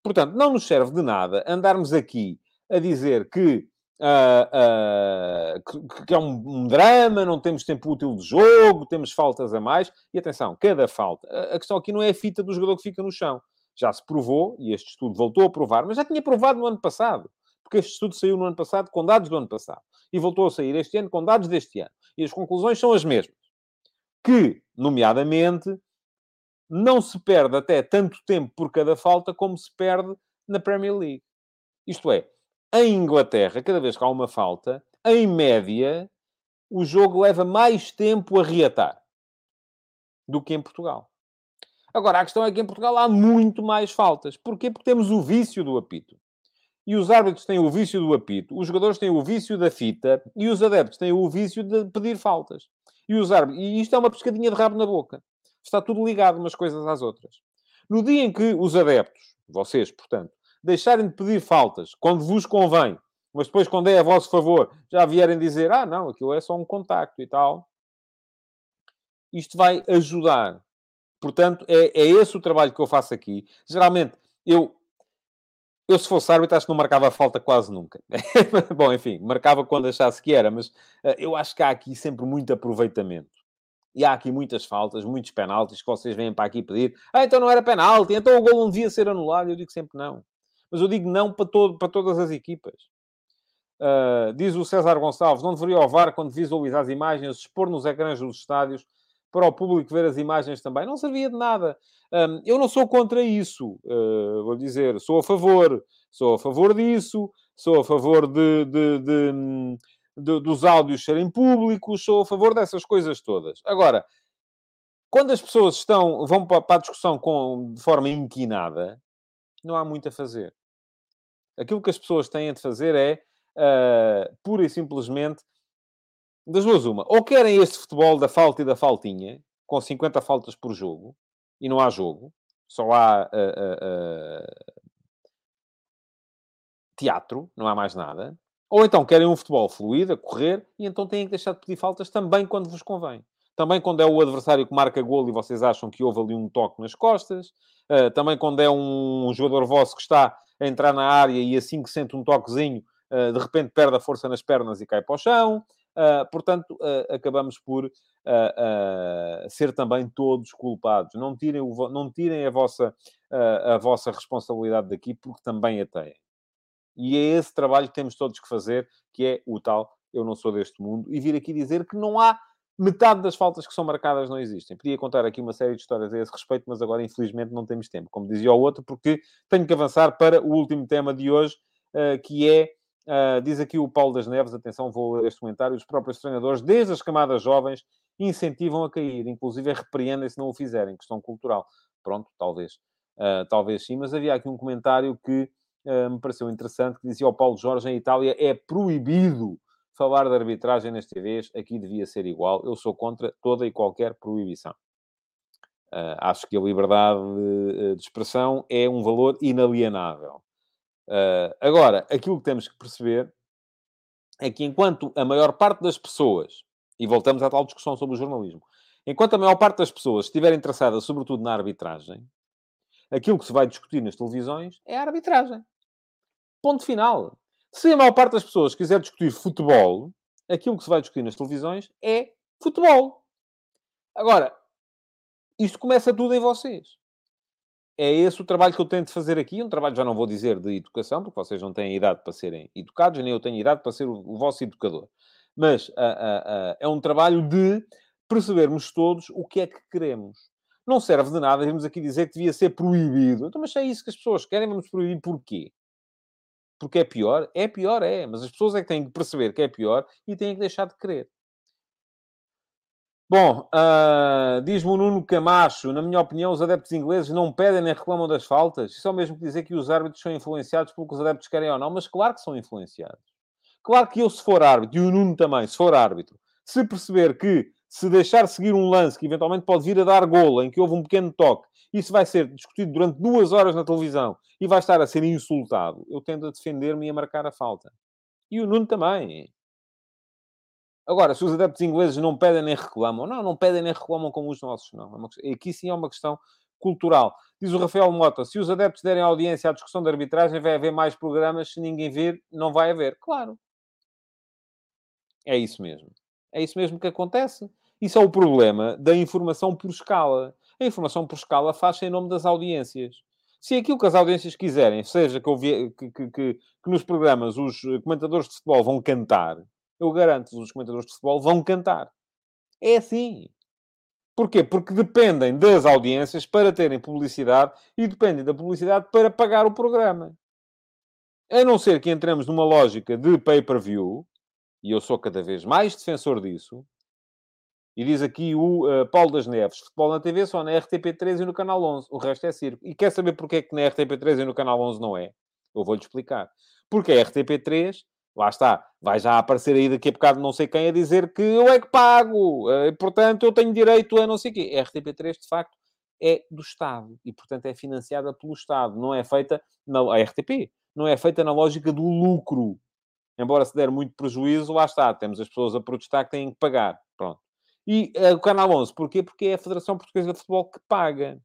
Portanto, não nos serve de nada andarmos aqui a dizer que, uh, uh, que, que, é um, um, drama, não temos tempo útil de jogo, temos faltas a mais. E atenção, cada falta. A questão aqui não é a fita do jogador que fica no chão. Já se provou, e este estudo voltou a provar, mas já tinha provado no ano passado. Porque este estudo saiu no ano passado com dados do ano passado. E voltou a sair este ano com dados deste ano. E as conclusões são as mesmas. Que, nomeadamente, não se perde até tanto tempo por cada falta como se perde na Premier League. Isto é, em Inglaterra, cada vez que há uma falta, em média, o jogo leva mais tempo a reatar do que em Portugal. Agora, a questão é que em Portugal há muito mais faltas. Porquê? Porque temos o vício do apito. E os árbitros têm o vício do apito, os jogadores têm o vício da fita e os adeptos têm o vício de pedir faltas. E, os árbitros... e isto é uma pescadinha de rabo na boca. Está tudo ligado umas coisas às outras. No dia em que os adeptos, vocês, portanto, deixarem de pedir faltas quando vos convém, mas depois, quando é a vosso favor, já vierem dizer: ah, não, aquilo é só um contacto e tal, isto vai ajudar. Portanto, é, é esse o trabalho que eu faço aqui. Geralmente, eu eu, se fosse árbitro, acho que não marcava falta quase nunca. Bom, enfim, marcava quando achasse que era, mas uh, eu acho que há aqui sempre muito aproveitamento. E há aqui muitas faltas, muitos penaltis que vocês vêm para aqui pedir. Ah, então não era penalti, então o gol não devia ser anulado. Eu digo sempre não. Mas eu digo não para, todo, para todas as equipas. Uh, diz o César Gonçalves, não deveria o VAR, quando visualiza as imagens, expor nos ecrãs dos estádios para o público ver as imagens também. Não servia de nada. Um, eu não sou contra isso, uh, vou dizer, sou a favor, sou a favor disso, sou a favor de, de, de, de, dos áudios serem públicos, sou a favor dessas coisas todas. Agora, quando as pessoas estão, vão para, para a discussão com, de forma inquinada, não há muito a fazer. Aquilo que as pessoas têm de fazer é, uh, pura e simplesmente, das duas uma. Ou querem este futebol da falta e da faltinha, com 50 faltas por jogo, e não há jogo, só há uh, uh, teatro, não há mais nada. Ou então querem um futebol fluido, a correr, e então têm que deixar de pedir faltas também quando vos convém. Também quando é o adversário que marca golo e vocês acham que houve ali um toque nas costas. Uh, também quando é um jogador vosso que está a entrar na área e assim que sente um toquezinho, uh, de repente perde a força nas pernas e cai para o chão. Uh, portanto, uh, acabamos por uh, ser também todos culpados. Não tirem, o, não tirem a, vossa, a vossa responsabilidade daqui, porque também a têm. E é esse trabalho que temos todos que fazer, que é o tal eu não sou deste mundo, e vir aqui dizer que não há metade das faltas que são marcadas não existem. Podia contar aqui uma série de histórias a esse respeito, mas agora infelizmente não temos tempo, como dizia o outro, porque tenho que avançar para o último tema de hoje, que é Uh, diz aqui o Paulo das Neves, atenção, vou ler este comentário, os próprios treinadores, desde as camadas jovens, incentivam a cair, inclusive repreendem se não o fizerem, questão cultural. Pronto, talvez. Uh, talvez sim, mas havia aqui um comentário que uh, me pareceu interessante, que dizia ao Paulo Jorge, em Itália é proibido falar de arbitragem nas TVs, aqui devia ser igual. Eu sou contra toda e qualquer proibição. acho que a liberdade de, de expressão é um valor inalienável. Uh, agora, aquilo que temos que perceber é que enquanto a maior parte das pessoas, e voltamos à tal discussão sobre o jornalismo, enquanto a maior parte das pessoas estiver interessada sobretudo na arbitragem, aquilo que se vai discutir nas televisões é a arbitragem. Ponto final. Se a maior parte das pessoas quiser discutir futebol, aquilo que se vai discutir nas televisões é futebol. Agora, isto começa tudo em vocês. É esse o trabalho que eu tento fazer aqui. Um trabalho, já não vou dizer de educação, porque vocês não têm idade para serem educados, nem eu tenho idade para ser o, o vosso educador. Mas uh, uh, uh, é um trabalho de percebermos todos o que é que queremos. Não serve de nada irmos aqui dizer que devia ser proibido. Então, mas é isso que as pessoas querem, vamos proibir porquê? Porque é pior? É pior, é. Mas as pessoas é que têm que perceber que é pior e têm que deixar de querer. Bom, uh, diz-me o Nuno Camacho, na minha opinião, os adeptos ingleses não pedem nem reclamam das faltas. Isso é o mesmo que dizer que os árbitros são influenciados pelo que os adeptos querem ou não, mas claro que são influenciados. Claro que eu, se for árbitro, e o Nuno também, se for árbitro, se perceber que se deixar seguir um lance que eventualmente pode vir a dar golo, em que houve um pequeno toque, isso vai ser discutido durante duas horas na televisão e vai estar a ser insultado, eu tendo a defender-me e a marcar a falta. E o Nuno também. Agora, se os adeptos ingleses não pedem nem reclamam, não, não pedem nem reclamam como os nossos, não. É uma, aqui sim é uma questão cultural. Diz o Rafael Mota, se os adeptos derem audiência à discussão da arbitragem, vai haver mais programas, se ninguém ver, não vai haver. Claro. É isso mesmo. É isso mesmo que acontece. Isso é o problema da informação por escala. A informação por escala faz-se em nome das audiências. Se aquilo que as audiências quiserem, seja que, que, que, que, nos programas os comentadores de futebol vão cantar, eu garanto, os comentadores de futebol vão cantar. É assim. Porquê? Porque dependem das audiências para terem publicidade e dependem da publicidade para pagar o programa. A não ser que entremos numa lógica de pay-per-view, e eu sou cada vez mais defensor disso, e diz aqui o uh, Paulo das Neves, futebol na TV só na RTP3 e no Canal 11, o resto é circo. E quer saber porquê que na RTP3 e no Canal 11 não é? Eu vou-lhe explicar. Porque a RTP3 Lá está, vai já aparecer aí daqui a bocado não sei quem a dizer que eu é que pago, e, eh, portanto eu tenho direito a não sei o quê. A RTP3, de facto, é do Estado e, portanto, é financiada pelo Estado, não é feita na a RTP, não é feita na lógica do lucro. Embora se der muito prejuízo, lá está, temos as pessoas a protestar que têm que pagar. Pronto. E uh, o Canal 11, porquê? Porque é a Federação Portuguesa de Futebol que paga.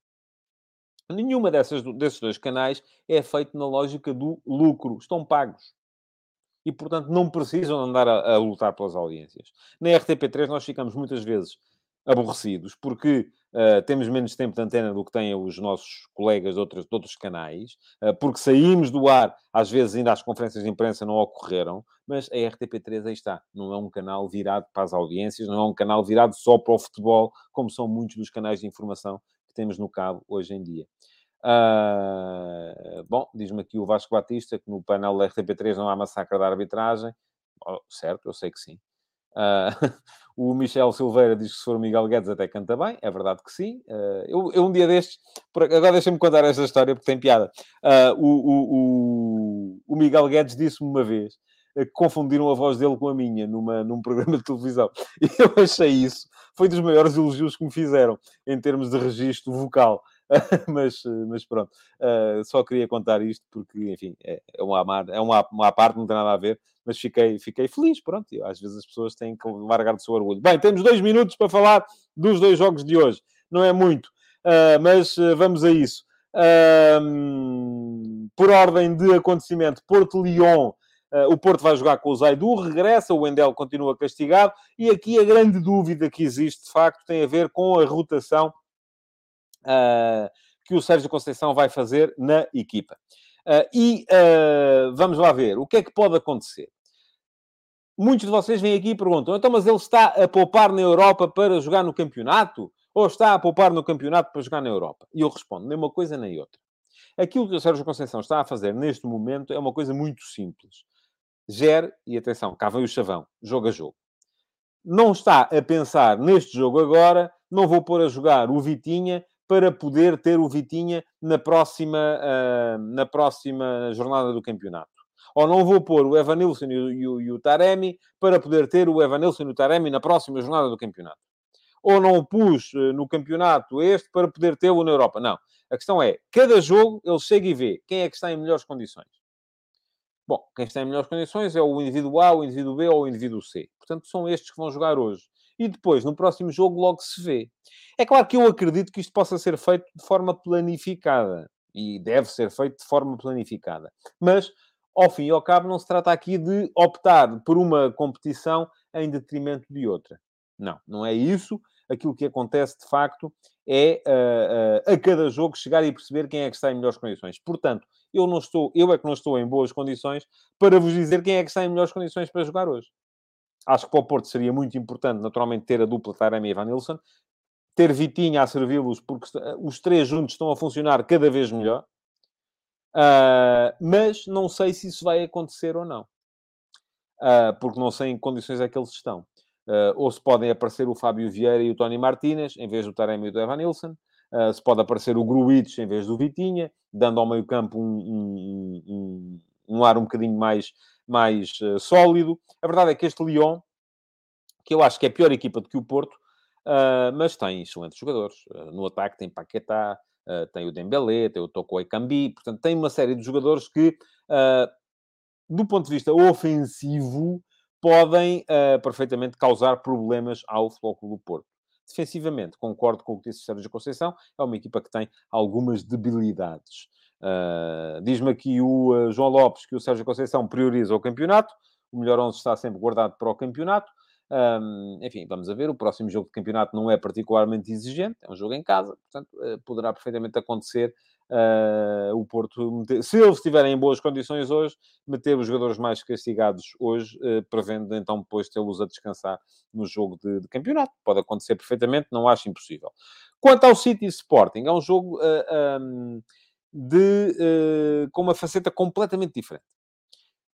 Nenhuma dessas, desses dois canais é feito na lógica do lucro. Estão pagos e, portanto, não precisam andar a, a, lutar pelas audiências. Na RTP3 nós ficamos muitas vezes aborrecidos porque uh, temos menos tempo de antena do que têm os nossos colegas de outros, de outros canais, uh, porque saímos do ar, às vezes ainda as conferências de imprensa não ocorreram, mas a RTP3 aí está. Não é um canal virado para as audiências, não é um canal virado só para o futebol, como são muitos dos canais de informação que temos no cabo hoje em dia. Uh, bom, diz-me aqui o Vasco Batista que no painel da RTP3 não há massacre da arbitragem. Oh, certo, eu sei que sim. Uh, o Michel Silveira diz que se for o Miguel Guedes até canta bem, é verdade que sim. Uh, eu, eu, um dia destes, agora deixa-me contar esta história porque tem piada. Uh, o, o, o, o, Miguel Guedes disse-me uma vez que confundiram a voz dele com a minha numa, num programa de televisão. E eu achei isso, foi dos maiores elogios que me fizeram em termos de registro vocal. mas, mas pronto, uh, só queria contar isto porque, enfim, é, é, uma, é uma, parte, não tem nada a ver, mas fiquei, fiquei feliz, pronto, às vezes as pessoas têm que largar do seu orgulho. Bem, temos dois minutos para falar dos dois jogos de hoje, não é muito, uh, mas uh, vamos a isso. por ordem de acontecimento, Porto-Lyon, Uh, o Porto vai jogar com o Zaidu, regressa, o Wendel continua castigado, e aqui a grande dúvida que existe, de facto, tem a ver com a rotação uh, que o Sérgio Conceição vai fazer na equipa. Uh, e uh, vamos lá ver o que é que pode acontecer. Muitos de vocês vêm aqui e perguntam: então, mas ele está a poupar na Europa para jogar no campeonato? Ou está a poupar no campeonato para jogar na Europa? E eu respondo: nem uma coisa nem outra. Aquilo que o Sérgio Conceição está a fazer neste momento é uma coisa muito simples. Gere, e atenção, cá vem o chavão, jogo a jogo. Não está a pensar neste jogo agora, não vou pôr a jogar o Vitinha para poder ter o Vitinha na próxima, uh, na próxima jornada do campeonato. Ou não vou pôr o Evanilson e o, e, o, e o Taremi para poder ter o Evanilson e o Taremi na próxima jornada do campeonato. Ou não o pus uh, no campeonato este para poder tê-lo na Europa. Não. A questão é, cada jogo ele chega e vê quem é que está em melhores condições. Bom, quem está em melhores condições é o indivíduo A, o indivíduo B ou o indivíduo C. Portanto, são estes que vão jogar hoje. E depois, no próximo jogo, logo se vê. É claro que eu acredito que isto possa ser feito de forma planificada. E deve ser feito de forma planificada. Mas, ao fim e ao cabo, não se trata aqui de optar por uma competição em detrimento de outra. Não, não é isso. Aquilo que acontece, de facto, é uh, uh, a cada jogo chegar e perceber quem é que está em melhores condições. Portanto, eu não estou, eu é que não estou em boas condições para vos dizer quem é que está em melhores condições para jogar hoje. Acho que para o Porto seria muito importante, naturalmente, ter a dupla Taremi e Van Nilsson, ter Vitinha a servi-los, porque os três juntos estão a funcionar cada vez melhor. Uh, mas não sei se isso vai acontecer ou não. Uh, porque não sei em que condições é que eles estão. Uh, ou se podem aparecer o Fábio Vieira e o Tony Martínez, em vez do Taremi e do Evan Nilsson. Uh, se pode aparecer o Gruitch em vez do Vitinha, dando ao meio campo um, um, um, um ar um bocadinho mais, mais uh, sólido. A verdade é que este Lyon, que eu acho que é pior equipa do que o Porto, uh, mas tem excelentes jogadores. no ataque tem Paquetá, tem o Dembélé, tem o Toko Ekambi, portanto tem uma série de jogadores que, do ponto de vista ofensivo, podem perfeitamente causar problemas ao Flóculo do Porto. Defensivamente, concordo com o que disse o Sérgio Conceição, é uma equipa que tem algumas debilidades. Uh, Diz-me aqui o uh, João Lopes que o Sérgio Conceição prioriza o campeonato, o melhor 11 está sempre guardado para o campeonato. Um, enfim, vamos a ver. O próximo jogo de campeonato não é particularmente exigente, é um jogo em casa, portanto, uh, poderá perfeitamente acontecer uh, o Porto, meter, se eles estiverem em boas condições hoje, meter os jogadores mais castigados hoje, uh, prevendo então depois tê-los a descansar no jogo de, de, campeonato. Pode acontecer perfeitamente, não acho impossível. Quanto ao City Sporting, é um jogo um, de, com uma faceta completamente diferente.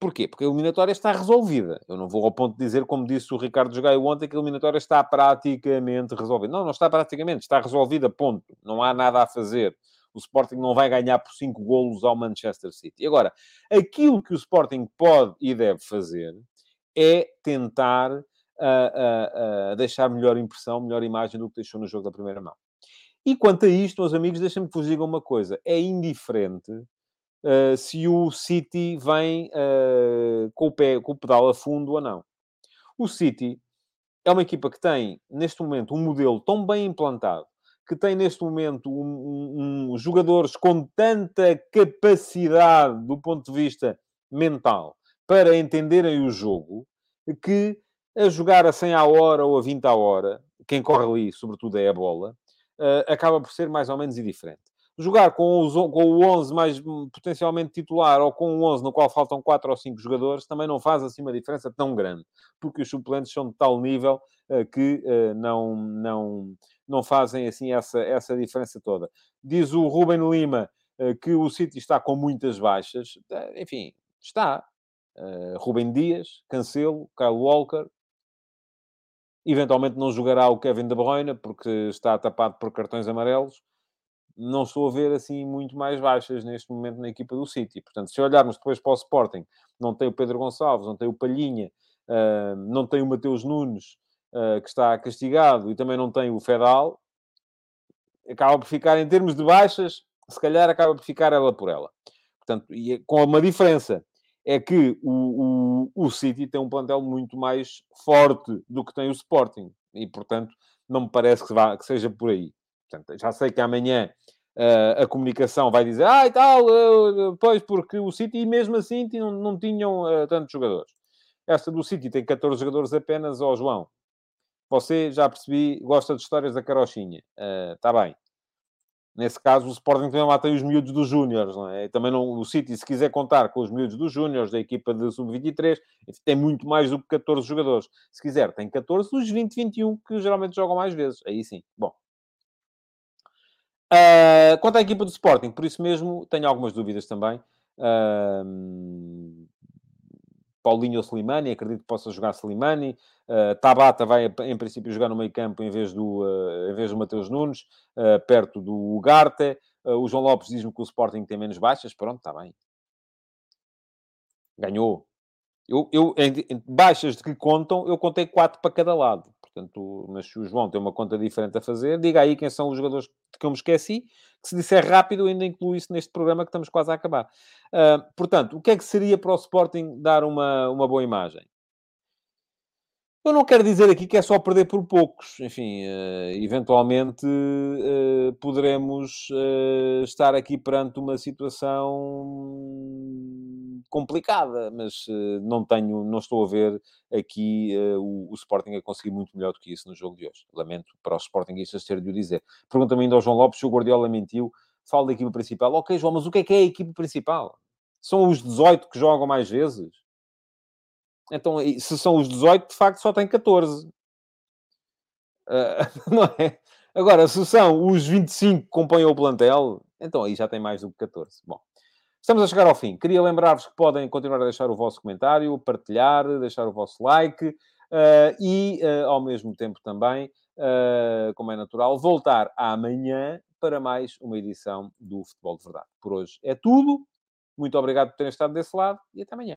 Porquê? Porque a eliminatória está resolvida. Eu não vou ao ponto de dizer, como disse o Ricardo Jogaio ontem, que a eliminatória está praticamente resolvida. Não, não está praticamente, está resolvida, ponto. Não há nada a fazer. O Sporting não vai ganhar por 5 golos ao Manchester City. Agora, aquilo que o Sporting pode e deve fazer é tentar uh, uh, uh, deixar melhor impressão, melhor imagem do que deixou no jogo da primeira mão. E quanto a isto, meus amigos, deixem-me que vos diga uma coisa. É indiferente uh, se o City vem uh, com, o pé, com o pedal a fundo ou não. O City é uma equipa que tem, neste momento, um modelo tão bem implantado, que tem neste momento um, um, um, jogadores com tanta capacidade do ponto de vista mental para entenderem o jogo, que a jogar a 100 à hora ou a 20 à hora, quem corre ali, sobretudo, é a bola, acaba por ser mais ou menos indiferente jogar com, os, com o 11 mais hum, potencialmente titular ou com o 11 no qual faltam 4 ou 5 jogadores também não faz assim uma diferença tão grande, porque os suplentes são de tal nível uh, que uh, não, não, não fazem assim essa, essa diferença toda. Diz o Ruben Lima que o City está com muitas baixas, enfim, está. Ruben Dias, Cancelo, Kyle Walker, eventualmente não jogará o Kevin De Bruyne porque está tapado por cartões amarelos não estou a ver assim muito mais baixas neste momento na equipa do City. Portanto, se olharmos depois para o Sporting, não tem o Pedro Gonçalves, não tem o Palhinha, uh, não tem o Mateus Nunes, uh, que está castigado, e também não tem o Fedal, acaba por ficar, em termos de baixas, se calhar acaba por ficar ela por ela. Portanto, é com uma diferença, é que o, o, o City tem um plantel muito mais forte do que tem o Sporting. E, portanto, não me parece que, vá, que seja por aí. Portanto, já sei que amanhã uh, a comunicação vai dizer, ah, e tal, uh, pois, porque o City, mesmo assim, não, não tinham uh, tantos jogadores. Esta do City tem 14 jogadores apenas, ó oh, João. Você, já percebi, gosta de histórias da carochinha. Está bem. Nesse caso, o Sporting também lá tem os miúdos dos Júniores, não é? Também não, o City, se quiser contar com os miúdos dos Júniores, da equipa de Sub-23, tem muito mais do que 14 jogadores. Se quiser, tem 14 dos 20, 21, que geralmente jogam mais vezes. Aí sim. Bom, Uh, quanto à equipa do Sporting, por isso mesmo tenho algumas dúvidas também. Uh, Paulinho ou Slimani, acredito que possa jogar Slimani. Uh, Tabata vai, em princípio, jogar no meio campo em vez do, uh, em vez do Mateus Nunes, uh, perto do Ugarte. o João Lopes diz-me que o Sporting tem menos baixas. Pronto, está bem. Ganhou. Eu, eu em, em, baixas de que contam, eu contei quatro para cada lado. Portanto, mas se o João tem uma conta diferente a fazer, diga aí quem são os jogadores de que eu me esqueci, que se disser rápido, ainda incluo isso neste programa que estamos quase a acabar. Uh, portanto, o que é que seria para o Sporting dar uma, uma boa imagem? Eu não quero dizer aqui que é só perder por poucos. Enfim, uh, eventualmente uh, poderemos uh, estar aqui perante uma situação complicada, mas não tenho, não estou a ver aqui o, Sporting a conseguir muito melhor do que isso no jogo de hoje. Lamento para os Sportingistas ter de o dizer. Pergunta-me ainda ao João Lopes se o Guardiola mentiu. Fala da equipa principal. Ok, João, mas o que é que é a equipa principal? São os 18 que jogam mais vezes? Então, se são os 18, de facto só tem 14. Uh, não é? Agora, se são os 25 que compõem o plantel, então aí já tem mais do que 14. Bom, estamos a chegar ao fim. Queria lembrar-vos que podem continuar a deixar o vosso comentário, partilhar, deixar o vosso like uh, e, uh, ao mesmo tempo também, como é natural, voltar amanhã para mais uma edição do Futebol de Verdade. Por hoje é tudo. Muito obrigado por terem estado desse lado e até amanhã.